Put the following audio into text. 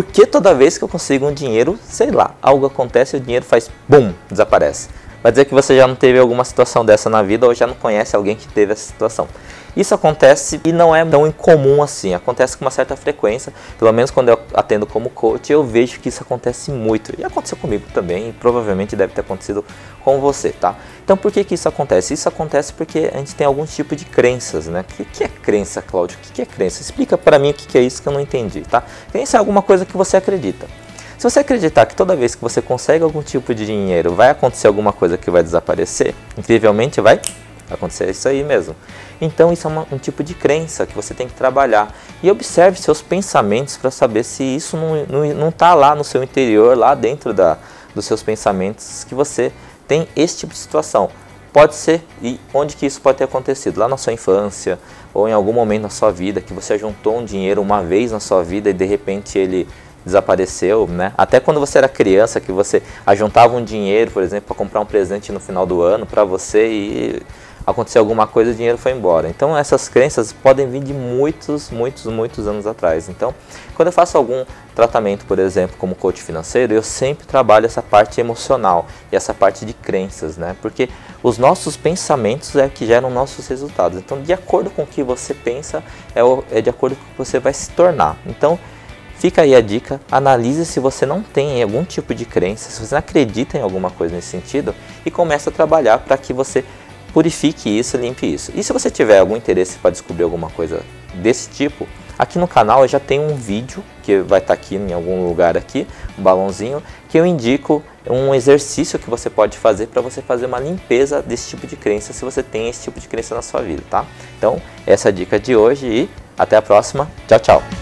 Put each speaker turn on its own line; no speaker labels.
que toda vez que eu consigo um dinheiro, sei lá, algo acontece e o dinheiro faz BUM, desaparece? Vai dizer que você já não teve alguma situação dessa na vida ou já não conhece alguém que teve essa situação. Isso acontece e não é tão incomum assim, acontece com uma certa frequência, pelo menos quando eu atendo como coach, eu vejo que isso acontece muito. E aconteceu comigo também, e provavelmente deve ter acontecido com você, tá? Então por que que isso acontece? Isso acontece porque a gente tem algum tipo de crenças, né? O que, é crença, Cláudio? O que, é crença? Explica para mim o que, que é isso que eu não entendi, tá? Crença é alguma coisa que você acredita. Se você acreditar que toda vez que você consegue algum tipo de dinheiro vai acontecer alguma coisa que vai desaparecer, incrivelmente vai acontecer isso aí mesmo. Então isso é uma, um tipo de crença que você tem que trabalhar. E observe seus pensamentos para saber se isso não está tá lá no seu interior, lá dentro da, dos seus pensamentos, que você tem esse tipo de situação. Pode ser, e onde que isso pode ter acontecido? Lá na sua infância, ou em algum momento na sua vida, que você juntou um dinheiro uma vez na sua vida e de repente ele desapareceu, né? Até quando você era criança, que você ajuntava um dinheiro, por exemplo, para comprar um presente no final do ano para você e aconteceu alguma coisa, o dinheiro foi embora. Então essas crenças podem vir de muitos, muitos, muitos anos atrás. Então, quando eu faço algum tratamento, por exemplo, como coach financeiro, eu sempre trabalho essa parte emocional e essa parte de crenças, né? Porque os nossos pensamentos é que geram nossos resultados. Então, de acordo com o que você pensa, é, é de acordo com o que você vai se tornar. Então, Fica aí a dica, analise se você não tem algum tipo de crença, se você não acredita em alguma coisa nesse sentido e comece a trabalhar para que você purifique isso, limpe isso. E se você tiver algum interesse para descobrir alguma coisa desse tipo, aqui no canal eu já tenho um vídeo que vai estar tá aqui em algum lugar aqui, um balãozinho, que eu indico um exercício que você pode fazer para você fazer uma limpeza desse tipo de crença, se você tem esse tipo de crença na sua vida, tá? Então, essa é a dica de hoje e até a próxima. Tchau, tchau.